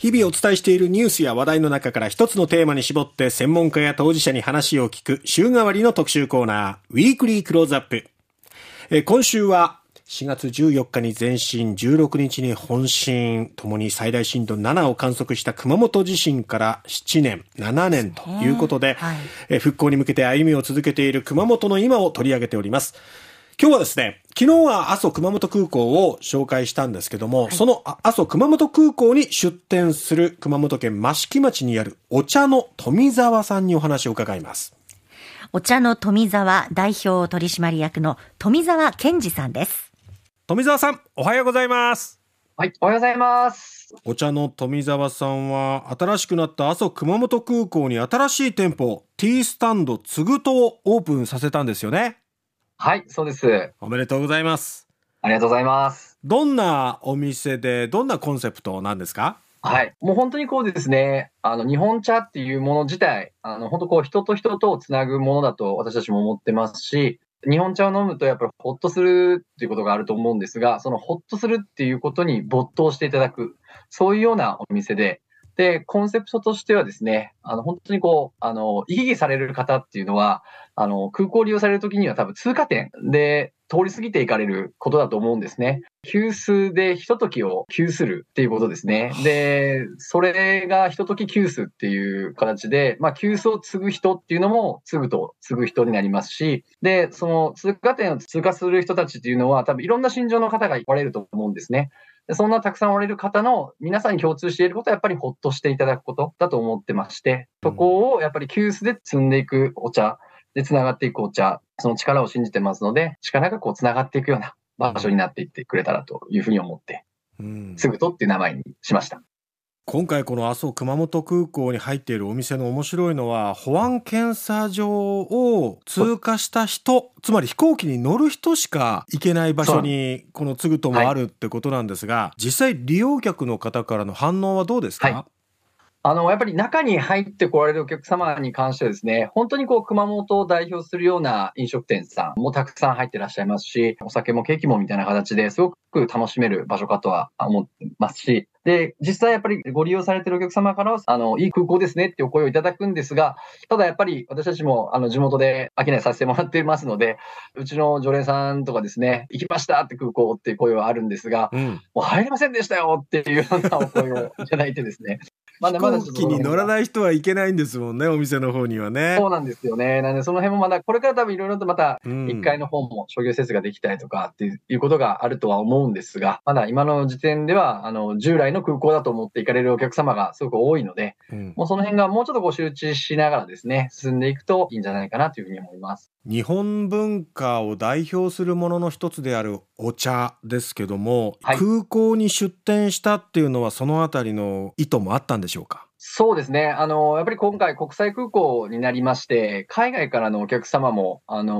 日々お伝えしているニュースや話題の中から一つのテーマに絞って専門家や当事者に話を聞く週替わりの特集コーナー、ウィークリークローズアップ。え今週は4月14日に前震、16日に本震、ともに最大震度7を観測した熊本地震から7年、7年ということで、はい、復興に向けて歩みを続けている熊本の今を取り上げております。今日はですね、昨日は阿蘇熊本空港を紹介したんですけども、はい、その阿蘇熊本空港に出店する熊本県益城町にあるお茶の富沢さんにお話を伺います。お茶の富沢代表取締役の富沢健二さんです。富沢さん、おはようございます。はい、おはようございます。お茶の富沢さんは新しくなった阿蘇熊本空港に新しい店舗 T スタンドつぐとをオープンさせたんですよね。はい、そうです。おめでとうございます。ありがとうございます。どんなお店で、どんなコンセプトなんですか？はい。もう本当にこうですね、あの、日本茶っていうもの自体、あの、本当こう、人と人とをつなぐものだと私たちも思ってますし、日本茶を飲むとやっぱりほっとするっていうことがあると思うんですが、そのほっとするっていうことに没頭していただく、そういうようなお店で、で、コンセプトとしてはですね、あの、本当にこう、あの、行き来される方っていうのは、あの、空港を利用されるときには多分通過点で通り過ぎていかれることだと思うんですね。急須でひとときを急するっていうことですね。で、それがひととき急須っていう形で、まあ、急須を継ぐ人っていうのも継ぐと継ぐ人になりますし、で、その通過点を通過する人たちっていうのは多分いろんな心情の方がおられると思うんですね。そんなたくさんおられる方の皆さんに共通していることはやっぱりほっとしていただくことだと思ってまして、そこをやっぱり急須で積んでいくお茶で繋がっていくお茶、その力を信じてますので、力がこう繋がっていくような場所になっていってくれたらというふうに思って、うん、すぐとっていう名前にしました。今回この阿蘇熊本空港に入っているお店の面白いのは保安検査場を通過した人つまり飛行機に乗る人しか行けない場所にこのつぐともあるってことなんですが、はい、実際利用客の方からの反応はどうですか、はい。あの、やっぱり中に入ってこられるお客様に関してはですね、本当にこう、熊本を代表するような飲食店さんもたくさん入ってらっしゃいますし、お酒もケーキもみたいな形ですごく楽しめる場所かとは思ってますし、で、実際やっぱりご利用されてるお客様からは、あの、いい空港ですねってお声をいただくんですが、ただやっぱり私たちも、あの、地元で商いさせてもらっていますので、うちの常連さんとかですね、行きましたって空港っていう声はあるんですが、うん、もう入れませんでしたよっていうようなお声をいただいてですね、まだまだ飛行機に乗らない人はいけないんですもんね、お店の方にはね。そうなんですよね。なんで、その辺もまだ、これから多分いろいろとまた、1階の方も商業施設ができたりとかっていうことがあるとは思うんですが、まだ今の時点では、あの、従来の空港だと思って行かれるお客様がすごく多いので、うん、もうその辺がもうちょっとこう周知しながらですね、進んでいくといいんじゃないかなというふうに思います。日本文化を代表するものの一つであるお茶ですけども、はい、空港に出店したっていうのはそのあたりの意図もあったんでしょうか？そうですね。あの、やっぱり今回国際空港になりまして、海外からのお客様も、あの、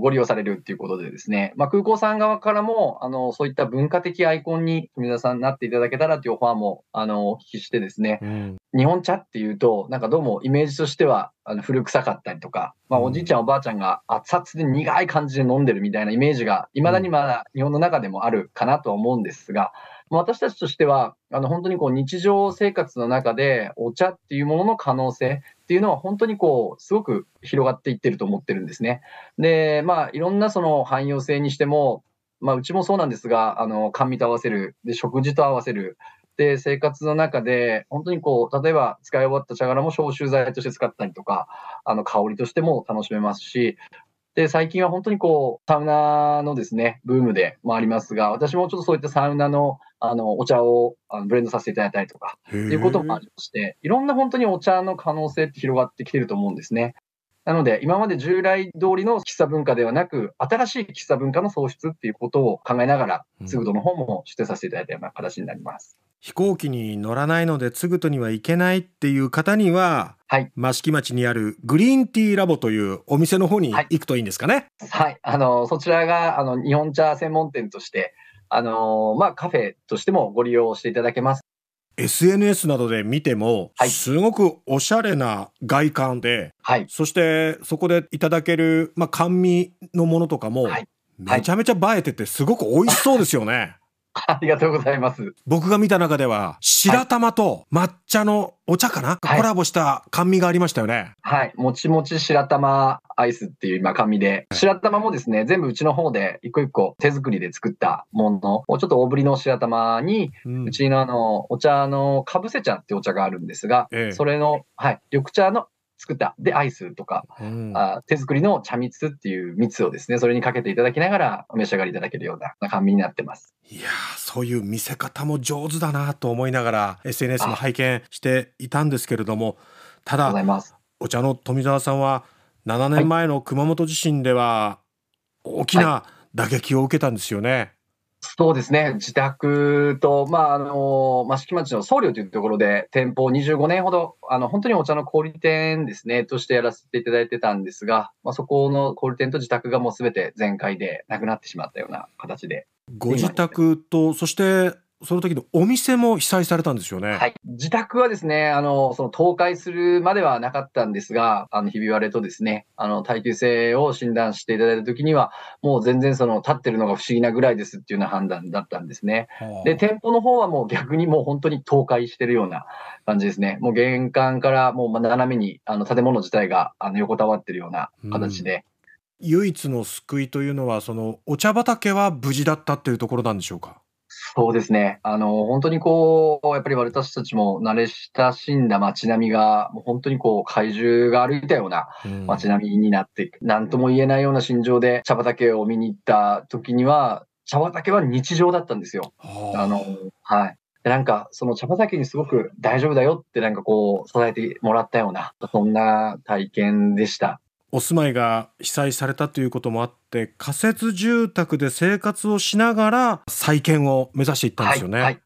ご利用されるっていうことでですね、まあ、空港さん側からも、あの、そういった文化的アイコンに富田さんになっていただけたらというオファーも、あの、お聞きしてですね、うん、日本茶っていうと、なんかどうもイメージとしては、あの、古臭かったりとか、まあ、おじいちゃんおばあちゃんが熱々で苦い感じで飲んでるみたいなイメージが、未だにまだ日本の中でもあるかなとは思うんですが、私たちとしては、あの、本当にこう日常生活の中でお茶っていうものの可能性っていうのは本当にこう、すごく広がっていってると思ってるんですね。で、まあ、いろんなその汎用性にしても、まあ、うちもそうなんですが、あの、甘味と合わせる、で、食事と合わせる、で、生活の中で、本当にこう、例えば使い終わった茶殻も消臭剤として使ったりとか、あの、香りとしても楽しめますし、で、最近は本当にこう、サウナのですね、ブームでもありますが、私もちょっとそういったサウナの、あの、お茶をあのブレンドさせていただいたりとか、っていうこともありまして、いろんな本当にお茶の可能性って広がってきてると思うんですね。なので、今まで従来通りの喫茶文化ではなく、新しい喫茶文化の創出っていうことを考えながら、ツグトの方も出展させていただいたような形になります。飛行機に乗らないので、ツグトには行けないっていう方には、はい。益城町にあるグリーンティーラボというお店の方に行くといいんですかね？はい。はい、あの、そちらが、あの、日本茶専門店として、あの、まあ、カフェとしてもご利用していただけます。SNS などで見ても、はい、すごくおしゃれな外観で、はい、そしてそこでいただける、まあ、甘味のものとかも、はい、めちゃめちゃ映えてて、すごく美味しそうですよね。ありがとうございます。僕が見た中では、白玉と抹茶のお茶かな、はいコラボした甘味がありましたよね。はい。もちもち白玉アイスっていう今紙で、白玉もですね、全部うちの方で一個一個手作りで作ったものを、ちょっと大ぶりの白玉に、うんうちのあの、お茶のかぶせ茶ってお茶があるんですが、ええそれの、はい、緑茶の作った、で、アイスとか、うんあ手作りの茶蜜っていう蜜をですね、それにかけていただきながらお召し上がりいただけるような甘味になってます。いやーそういう見せ方も上手だなと思いながら SNS も拝見していたんですけれどもただ。お茶の富澤さんは7年前の熊本地震では大きな打撃を受けたんですよね。そうですね、自宅と、まあ、あの、益城町の僧侶というところで、店舗を25年ほど、あの、本当にお茶の小売店ですね、としてやらせていただいてたんですが、まあ、そこの小売店と自宅がもうすべて全壊でなくなってしまったような形で、ご自宅とそしてその時のお店も被災されたんですよね。はい。自宅はですね、あの、その倒壊するまではなかったんですが、あの、ひび割れとですね、あの、耐久性を診断していただいたときには、もう全然その立ってるのが不思議なぐらいですっていうような判断だったんですね。はあで、店舗の方はもう逆にもう本当に倒壊してるような感じですね。もう玄関からもうまあ斜めに、あの、建物自体があの横たわってるような形で、唯一の救いというのはそのお茶畑は無事だったっていうところなんでしょうか？そうですね。あの、本当にこう、やっぱり私たちも慣れ親しんだ街並みが、もう本当にこう、怪獣が歩いたようなうん街並みになって、なんとも言えないような心情で茶畑を見に行った時には、茶畑は日常だったんですよ。はああの、はい。でなんか、その茶畑にすごく大丈夫だよってなんかこう、伝えてもらったような、そんな体験でした。お住まいが被災されたということもあって仮設住宅で生活をしながら再建を目指していったんですよね。はい。はい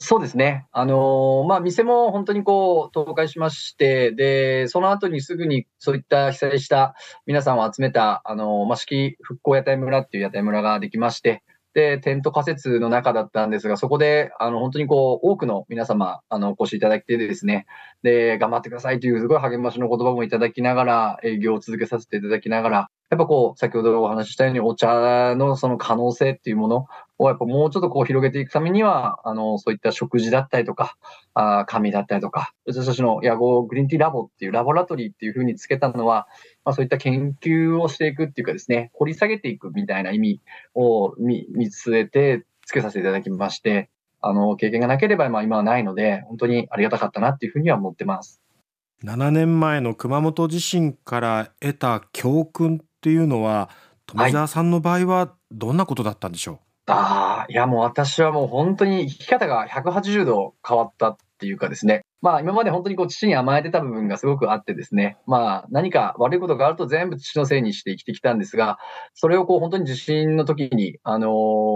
そうですね。あのーまあ、店も本当にこう、倒壊しまして、で、その後にすぐにそういった被災した皆さんを集めた、あのーまあ、復興屋台村っていう屋台村ができまして、で、テント仮設の中だったんですが、そこで、あの、本当にこう、多くの皆様、あの、お越しいただいてですね、で、頑張ってくださいというすごい励ましの言葉もいただきながら、営業を続けさせていただきながら、やっぱこう、先ほどお話ししたように、お茶のその可能性っていうものを、やっぱもうちょっとこう広げていくためには、あの、そういった食事だったりとか、あー紙だったりとか、私たちの野号グリーンティーラボっていうラボラトリーっていうふうにつけたのは、まあそういった研究をしていくっていうかですね、掘り下げていくみたいな意味を見見据えてつけさせていただきまして、あの、経験がなければ、まあ今はないので、本当にありがたかったなっていうふうには思ってます。7年前の熊本地震から得た教訓っていうのは富澤さんの場合はどんなことだったんでしょう、ああ、いやもう私はもう本当に生き方が180度変わったっていうかですね。まあ今まで本当にこう父に甘えてた部分がすごくあってですね。まあ何か悪いことがあると全部父のせいにして生きてきたんですが、それをこう本当に地震の時に、あのー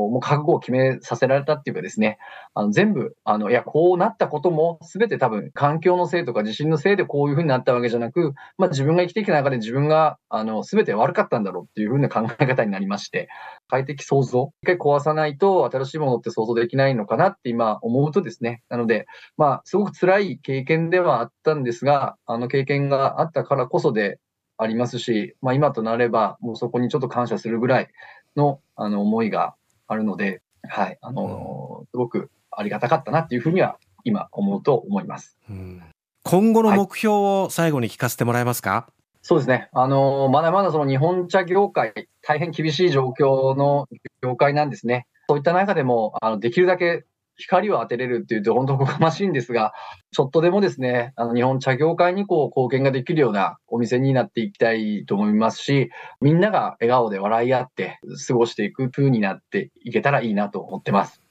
もう覚悟を決めさせられたっていうかですね。あの全部、あの、いや、こうなったことも全て多分環境のせいとか地震のせいでこういうふうになったわけじゃなく、まあ自分が生きてきた中で自分が、あの、全て悪かったんだろうっていうふうな考え方になりまして。快適創造。一回壊さないと新しいものって想像できないのかなって今思うとですね。なので、まあ、すごく辛い経験ではあったんですが、あの経験があったからこそでありますし、まあ今となれば、もうそこにちょっと感謝するぐらいの、あの思いがあるので、はい、あのすごくありがたかったなっていうふうには今思うと思います。うん今後の目標を最後に聞かせてもらえますか、そうですね。あのまだまだその日本茶業界、大変厳しい状況の業界なんですね。そういった中でも、あの、できるだけ光を当てれるっていうと本当おこがましいんですが、ちょっとでもですね、あの、日本茶業界にこう、貢献ができるようなお店になっていきたいと思いますし、みんなが笑顔で笑い合って過ごしていく風になっていけたらいいなと思ってます。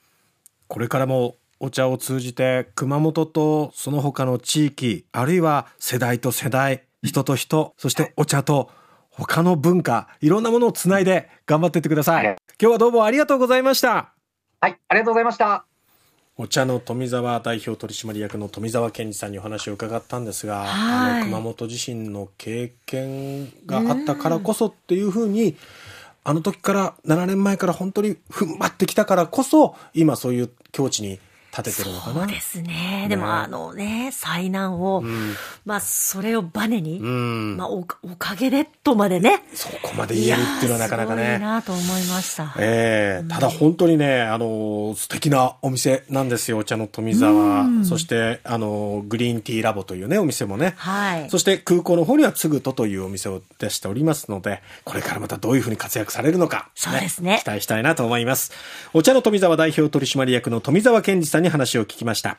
これからもお茶を通じて熊本とその他の地域あるいは世代と世代人と人そしてお茶と他の文化いろんなものをつないで頑張っていってください、はい今日はどうもありがとうございましたはい、ありがとうございました。お茶の富澤代表取締役の富澤健二さんにお話を伺ったんですが、はい。あの熊本地震の経験があったからこそっていうふうにあの時から7年前から本当に踏ん張ってきたからこそ今そういう境地に立ててるのかな。そうですね。でも、あのね、災難を、まあ、それをバネに、まあお、おかげでとまでね。そこまで言えるっていうのはなかなかね。いいなと思いました。ええただ本当にね、あの、素敵なお店なんですよ、お茶の富沢。そして、あの、グリーンティーラボというね、お店もね。はいそして空港の方にはつぐとというお店を出しておりますので、これからまたどういうふうに活躍されるのか、そうですね期待したいなと思います。お茶の富沢代表取締役の富沢健二さんに話を聞きました。